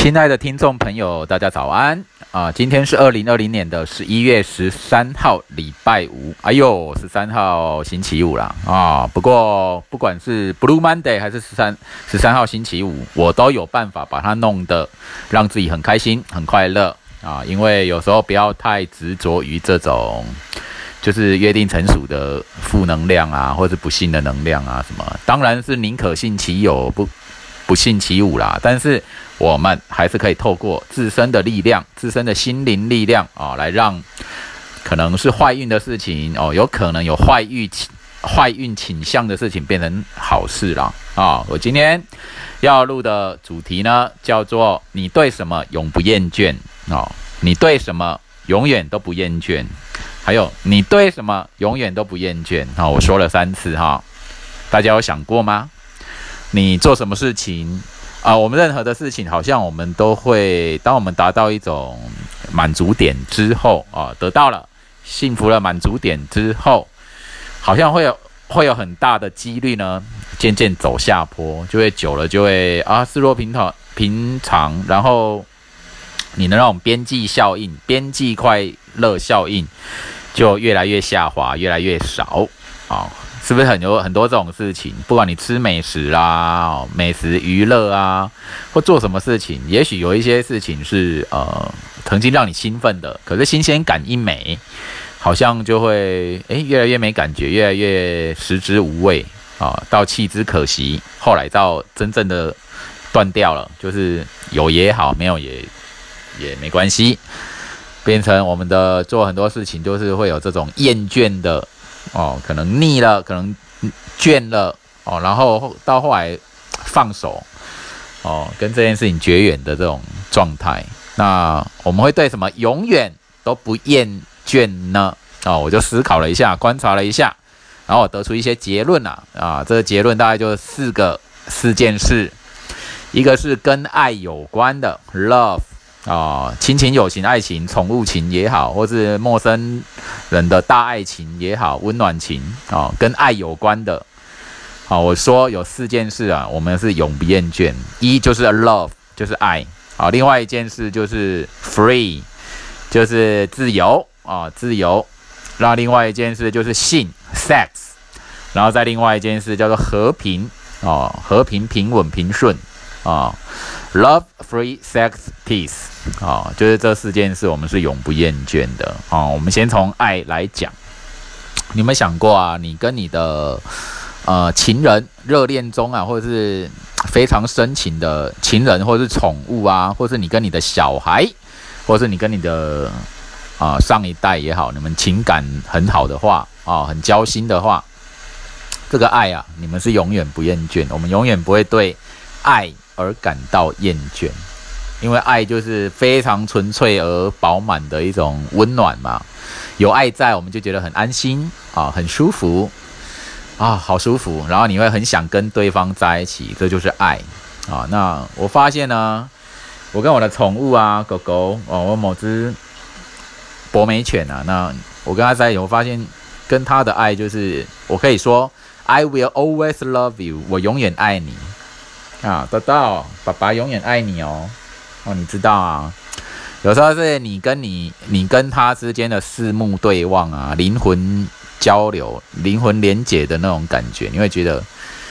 亲爱的听众朋友，大家早安啊！今天是二零二零年的十一月十三号，礼拜五。哎呦，十三号星期五啦啊！不过不管是 Blue Monday 还是十三十三号星期五，我都有办法把它弄得让自己很开心、很快乐啊！因为有时候不要太执着于这种就是约定成熟的负能量啊，或者不幸的能量啊什么。当然是宁可信其有，不不信其无啦。但是我们还是可以透过自身的力量、自身的心灵力量啊，来让可能是坏运的事情哦，有可能有坏运坏运倾向的事情变成好事了啊！我今天要录的主题呢，叫做“你对什么永不厌倦”哦，你对什么永远都不厌倦，还有你对什么永远都不厌倦啊！我说了三次哈，大家有想过吗？你做什么事情？啊，我们任何的事情，好像我们都会，当我们达到一种满足点之后，啊，得到了幸福了满足点之后，好像会有会有很大的几率呢，渐渐走下坡，就会久了就会啊，视若平常平常，然后你的那种边际效应、边际快乐效应就越来越下滑，越来越少，啊。是不是。很多很多这种事情？不管你吃美食啦、美食娱乐啊，或做什么事情，也许有一些事情是。呃曾经让你兴奋的，可是。新鲜感一没，好像就会诶越来越没感觉，越来越食之无味啊，到弃之可惜，后来到真正的断掉了，就是。有也好，没有也也没关系，变成我们的做很多事情就是。会有这种厌倦的。哦，可能腻了，可能倦了，哦，然后到后来放手，哦，跟这件事情绝缘的这种状态，那我们会对什么永远都不厌倦呢？哦，我就思考了一下，观察了一下，然后我得出一些结论啊，啊，这个结论大概就是四个四件事，一个是跟爱有关的 love。啊，亲情、友情、爱情、宠物情也好，或是陌生人的大爱情也好，温暖情啊，跟爱有关的。好，我说有四件事啊，我们是永不厌倦。一就是 love，就是爱。好，另外一件事就是 free，就是自由啊，自由。然后另外一件事就是性 sex，然后再另外一件事叫做和平啊，和平、平稳、平顺啊。Love, free, sex, peace，啊，就是这四件事，我们是永不厌倦的啊。我们先从爱来讲，你有没有想过啊？你跟你的呃情人热恋中啊，或者是非常深情的情人，或者是宠物啊，或是你跟你的小孩，或是你跟你的啊上一代也好，你们情感很好的话啊，很交心的话，这个爱啊，你们是永远不厌倦。我们永远不会对爱。而感到厌倦，因为爱就是非常纯粹而饱满的一种温暖嘛。有爱在，我们就觉得很安心啊，很舒服啊，好舒服。然后你会很想跟对方在一起，这就是爱啊。那我发现呢，我跟我的宠物啊，狗狗哦，我某只博美犬啊，那我跟它在一起，我发现跟它的爱就是，我可以说，I will always love you，我永远爱你。啊，得到爸爸永远爱你哦，哦，你知道啊，有时候是你跟你你跟他之间的四目对望啊，灵魂交流、灵魂连结的那种感觉，你会觉得，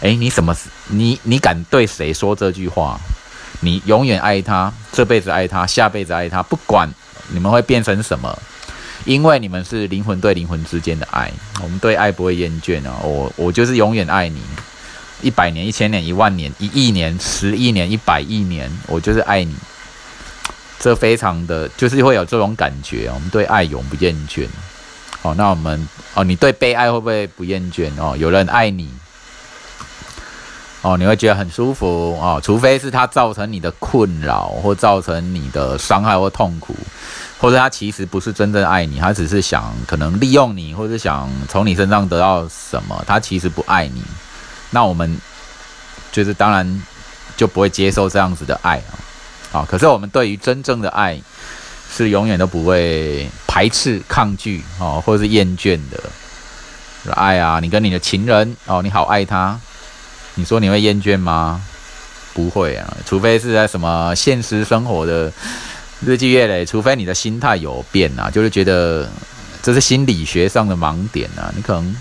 哎，你什么？你你敢对谁说这句话？你永远爱他，这辈子爱他，下辈子爱他，不管你们会变成什么，因为你们是灵魂对灵魂之间的爱，我们对爱不会厌倦啊，我我就是永远爱你。一百年、一千年、一万年、一亿年、十亿年、一百亿年，我就是爱你。这非常的就是会有这种感觉，我们对爱永不厌倦。哦，那我们哦，你对被爱会不会不厌倦？哦，有人爱你，哦，你会觉得很舒服哦。除非是他造成你的困扰，或造成你的伤害或痛苦，或者他其实不是真正爱你，他只是想可能利用你，或者想从你身上得到什么，他其实不爱你。那我们就是当然就不会接受这样子的爱啊，好，可是我们对于真正的爱是永远都不会排斥、抗拒哦，或者是厌倦的爱啊。你跟你的情人哦，你好爱他，你说你会厌倦吗？不会啊，除非是在什么现实生活的日积月累，除非你的心态有变啊，就是觉得这是心理学上的盲点啊，你可能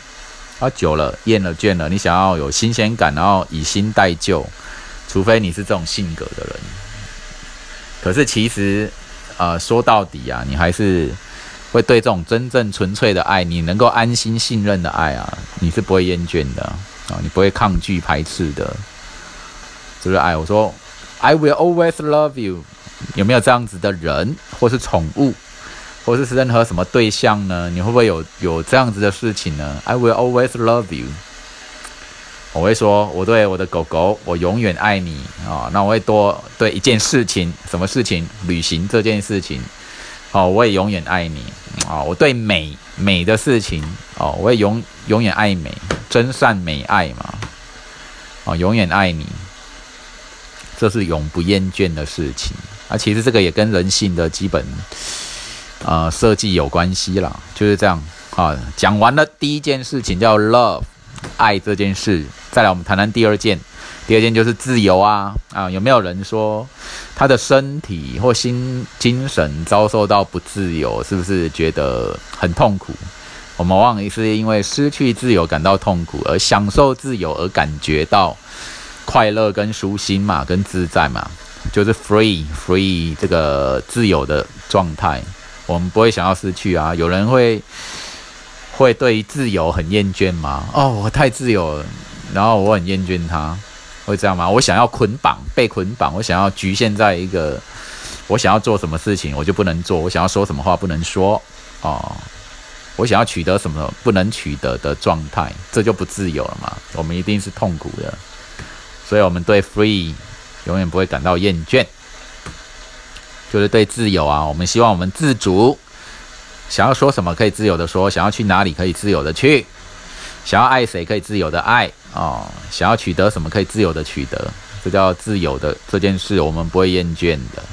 啊久了厌了倦了，你想要有新鲜感，然后以新代旧，除非你是这种性格的人。可是其实，呃，说到底啊，你还是会对这种真正纯粹的爱，你能够安心信任的爱啊，你是不会厌倦的啊，你不会抗拒排斥的。就是爱，我说，I will always love you。有没有这样子的人，或是宠物，或是任何什么对象呢？你会不会有有这样子的事情呢？I will always love you。我会说，我对我的狗狗，我永远爱你啊。那我会多对一件事情，什么事情？旅行这件事情，哦，我也永远爱你啊。我对美美的事情，哦，我也永永远爱美，真善美爱嘛，哦，永远爱你。这是永不厌倦的事情啊！其实这个也跟人性的基本呃设计有关系啦，就是这样啊。讲完了第一件事情叫 love 爱这件事，再来我们谈谈第二件。第二件就是自由啊啊！有没有人说他的身体或心精神遭受到不自由，是不是觉得很痛苦？我们往往是因为失去自由感到痛苦，而享受自由而感觉到。快乐跟舒心嘛，跟自在嘛，就是 free free 这个自由的状态，我们不会想要失去啊。有人会会对自由很厌倦吗？哦，我太自由了，然后我很厌倦它，会这样吗？我想要捆绑，被捆绑，我想要局限在一个，我想要做什么事情我就不能做，我想要说什么话不能说哦，我想要取得什么不能取得的状态，这就不自由了嘛。我们一定是痛苦的。所以，我们对 free 永远不会感到厌倦，就是对自由啊，我们希望我们自主，想要说什么可以自由的说，想要去哪里可以自由的去，想要爱谁可以自由的爱哦，想要取得什么可以自由的取得，这叫自由的这件事，我们不会厌倦的。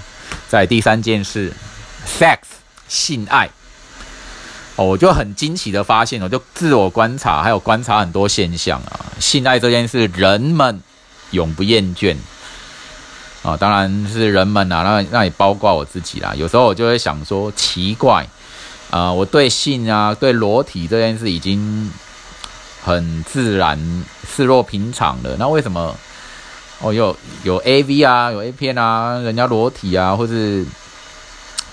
在第三件事，sex 性爱。哦，我就很惊奇的发现，我就自我观察，还有观察很多现象啊，性爱这件事，人们。永不厌倦。啊！当然是人们啊，那那也包括我自己啦。有时候我就会想说，奇怪啊，我对性啊、对裸体这件事已经很自然、视若平常了。那为什么哦，有有 A V 啊，有 A 片啊，人家裸体啊，或是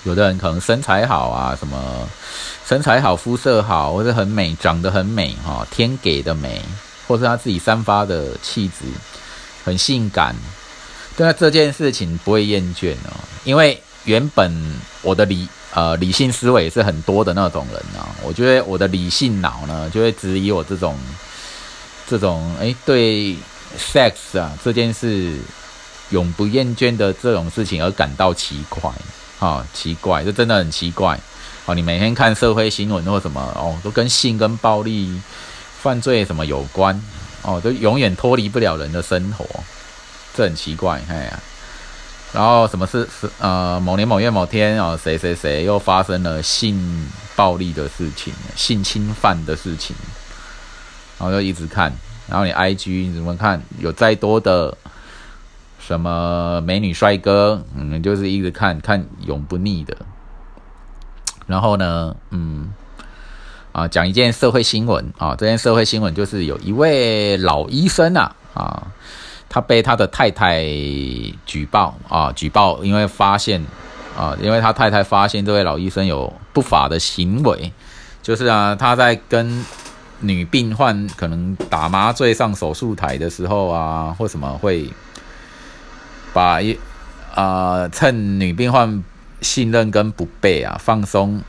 有的人可能身材好啊，什么身材好、肤色好，或者很美、长得很美哈，天给的美，或是他自己散发的气质。很性感，对啊，这件事情不会厌倦哦，因为原本我的理呃理性思维是很多的那种人啊，我觉得我的理性脑呢就会质疑我这种这种哎对 sex 啊这件事永不厌倦的这种事情而感到奇怪。啊，奇怪，这真的很奇怪。哦，你每天看社会新闻或什么哦，都跟性跟暴力犯罪什么有关。哦，都永远脱离不了人的生活，这很奇怪，哎呀。然后什么是是呃某年某月某天啊，谁谁谁又发生了性暴力的事情，性侵犯的事情，然后就一直看。然后你 I G 你怎么看？有再多的什么美女帅哥，嗯，就是一直看看永不腻的。然后呢，嗯。啊，讲一件社会新闻啊，这件社会新闻就是有一位老医生啊，啊，他被他的太太举报啊，举报，因为发现啊，因为他太太发现这位老医生有不法的行为，就是啊，他在跟女病患可能打麻醉上手术台的时候啊，或什么会把一啊，趁女病患信任跟不备啊，放松。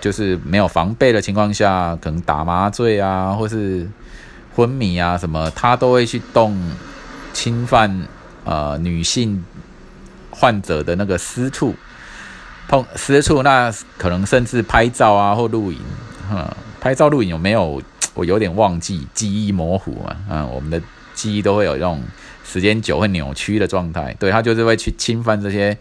就是没有防备的情况下，可能打麻醉啊，或是昏迷啊什么，他都会去动侵犯呃女性患者的那个私处，碰私处，那可能甚至拍照啊或录影，嗯，拍照录影有没有？我有点忘记，记忆模糊啊，嗯，我们的记忆都会有这种时间久会扭曲的状态，对他就是会去侵犯这些。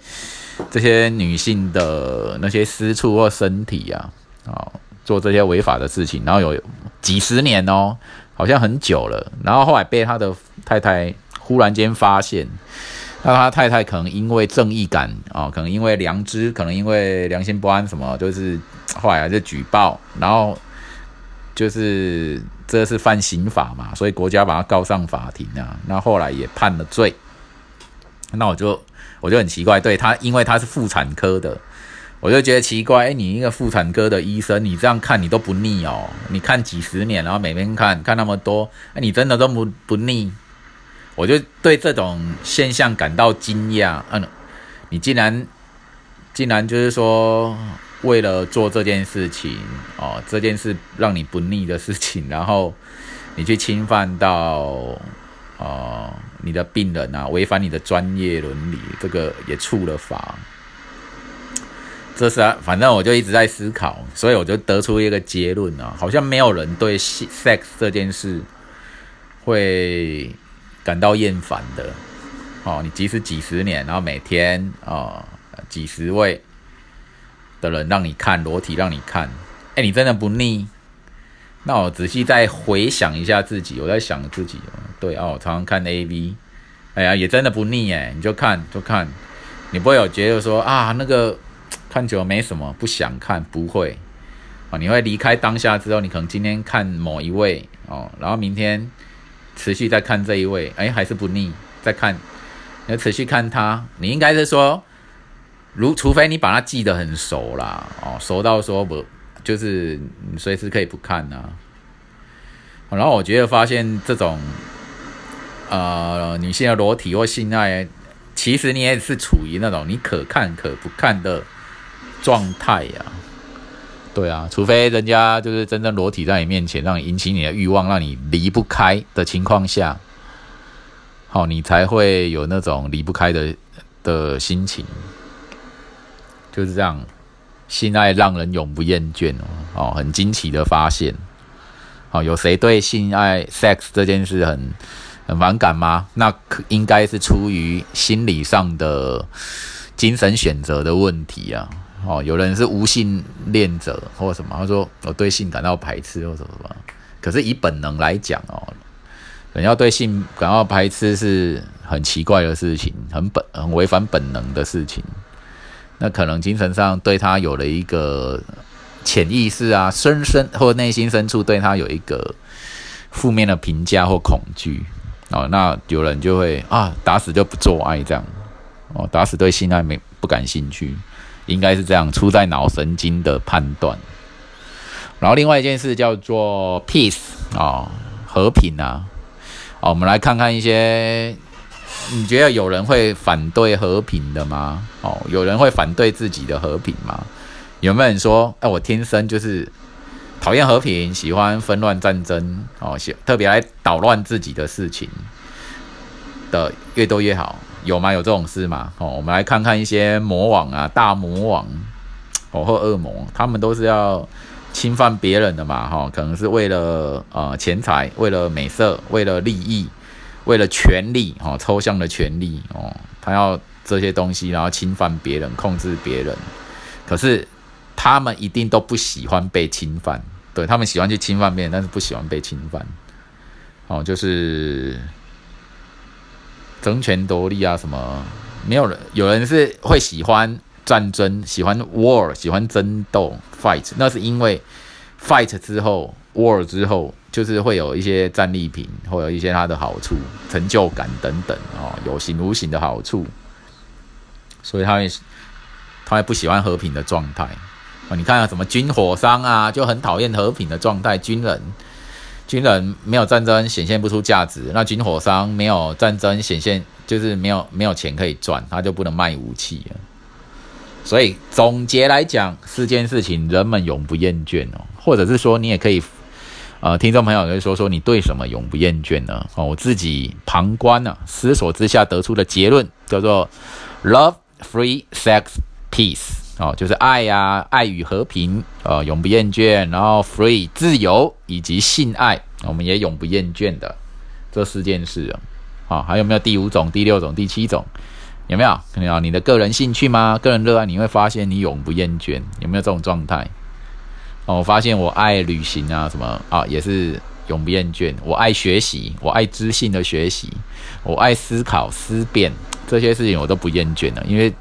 这些女性的那些私处或身体啊，啊，做这些违法的事情，然后有几十年哦，好像很久了，然后后来被他的太太忽然间发现，那他太太可能因为正义感啊，可能因为良知，可能因为良心不安什么，就是后来还是举报，然后就是这是犯刑法嘛，所以国家把他告上法庭啊，那后来也判了罪。那我就我就很奇怪，对他，因为他是妇产科的，我就觉得奇怪，哎，你一个妇产科的医生，你这样看你都不腻哦？你看几十年，然后每天看看那么多，哎，你真的都不不腻？我就对这种现象感到惊讶。嗯，你竟然竟然就是说，为了做这件事情哦，这件事让你不腻的事情，然后你去侵犯到。哦，你的病人啊，违反你的专业伦理，这个也触了法。这是啊，反正我就一直在思考，所以我就得出一个结论啊，好像没有人对 sex 这件事会感到厌烦的。哦，你即使几十年，然后每天啊几十位的人让你看裸体，让你看，哎，你真的不腻？那我仔细再回想一下自己，我在想自己，对哦，常常看 A V，哎呀，也真的不腻哎，你就看就看，你不会有觉得说啊那个看久了没什么，不想看，不会啊，你会离开当下之后，你可能今天看某一位哦，然后明天持续在看这一位，哎，还是不腻，再看，要持续看他，你应该是说，如除非你把它记得很熟啦，哦，熟到说不。就是随时可以不看呐，然后我觉得发现这种，呃，女性的裸体或性爱，其实你也是处于那种你可看可不看的状态呀。对啊，除非人家就是真正裸体在你面前，让你引起你的欲望，让你离不开的情况下，好，你才会有那种离不开的的心情，就是这样。性爱让人永不厌倦哦，哦，很惊奇的发现，哦，有谁对性爱 sex 这件事很很反感吗？那应该是出于心理上的精神选择的问题啊，哦，有人是无性恋者或什么，他说我对性感到排斥或什么什么，可是以本能来讲哦，人要对性感到排斥是很奇怪的事情，很本很违反本能的事情。那可能精神上对他有了一个潜意识啊，深深或内心深处对他有一个负面的评价或恐惧哦。那有人就会啊，打死就不做爱这样哦，打死对性爱没不感兴趣，应该是这样，出在脑神经的判断。然后另外一件事叫做 peace 啊，和平啊。好，我们来看看一些。你觉得有人会反对和平的吗？哦，有人会反对自己的和平吗？有没有人说，哎，我天生就是讨厌和平，喜欢纷乱战争，哦，喜特别来捣乱自己的事情的越多越好，有吗？有这种事吗？哦，我们来看看一些魔王啊，大魔王哦，或恶魔，他们都是要侵犯别人的嘛，哈，可能是为了呃钱财，为了美色，为了利益。为了权力，哦，抽象的权力，哦，他要这些东西，然后侵犯别人，控制别人。可是他们一定都不喜欢被侵犯，对他们喜欢去侵犯别人，但是不喜欢被侵犯。哦，就是争权夺利啊，什么？没有人，有人是会喜欢战争，喜欢 war，喜欢争斗 fight，那是因为 fight 之后，war 之后。就是会有一些战利品，会有一些它的好处、成就感等等哦，有形无形的好处，所以他会他会不喜欢和平的状态哦。你看啊什么军火商啊，就很讨厌和平的状态。军人军人没有战争显现不出价值，那军火商没有战争显现就是没有没有钱可以赚，他就不能卖武器了。所以总结来讲，四件事情人们永不厌倦哦，或者是说你也可以。呃，听众朋友可以说说你对什么永不厌倦呢？哦，我自己旁观呢，思索之下得出的结论叫做 “love, free, sex, peace”。哦，就是爱呀，爱与和平，呃，永不厌倦。然后 “free” 自由以及性爱，我们也永不厌倦的这四件事啊。还有没有第五种、第六种、第七种？有没有？看到你的个人兴趣吗？个人热爱，你会发现你永不厌倦。有没有这种状态？哦，我发现我爱旅行啊，什么啊，也是永不厌倦。我爱学习，我爱知性的学习，我爱思考思辨这些事情，我都不厌倦了。因为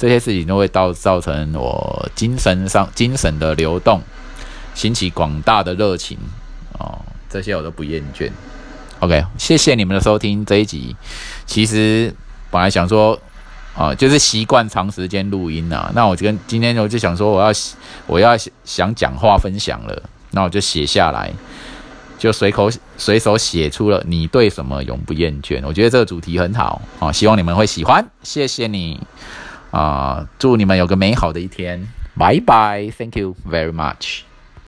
这些事情都会造造成我精神上精神的流动，兴起广大的热情哦，这些我都不厌倦。OK，谢谢你们的收听这一集。其实本来想说。啊，就是习惯长时间录音啊。那我跟今天我就想说，我要我要想讲话分享了，那我就写下来，就随口随手写出了你对什么永不厌倦。我觉得这个主题很好啊，希望你们会喜欢。谢谢你啊，祝你们有个美好的一天，拜拜，Thank you very much。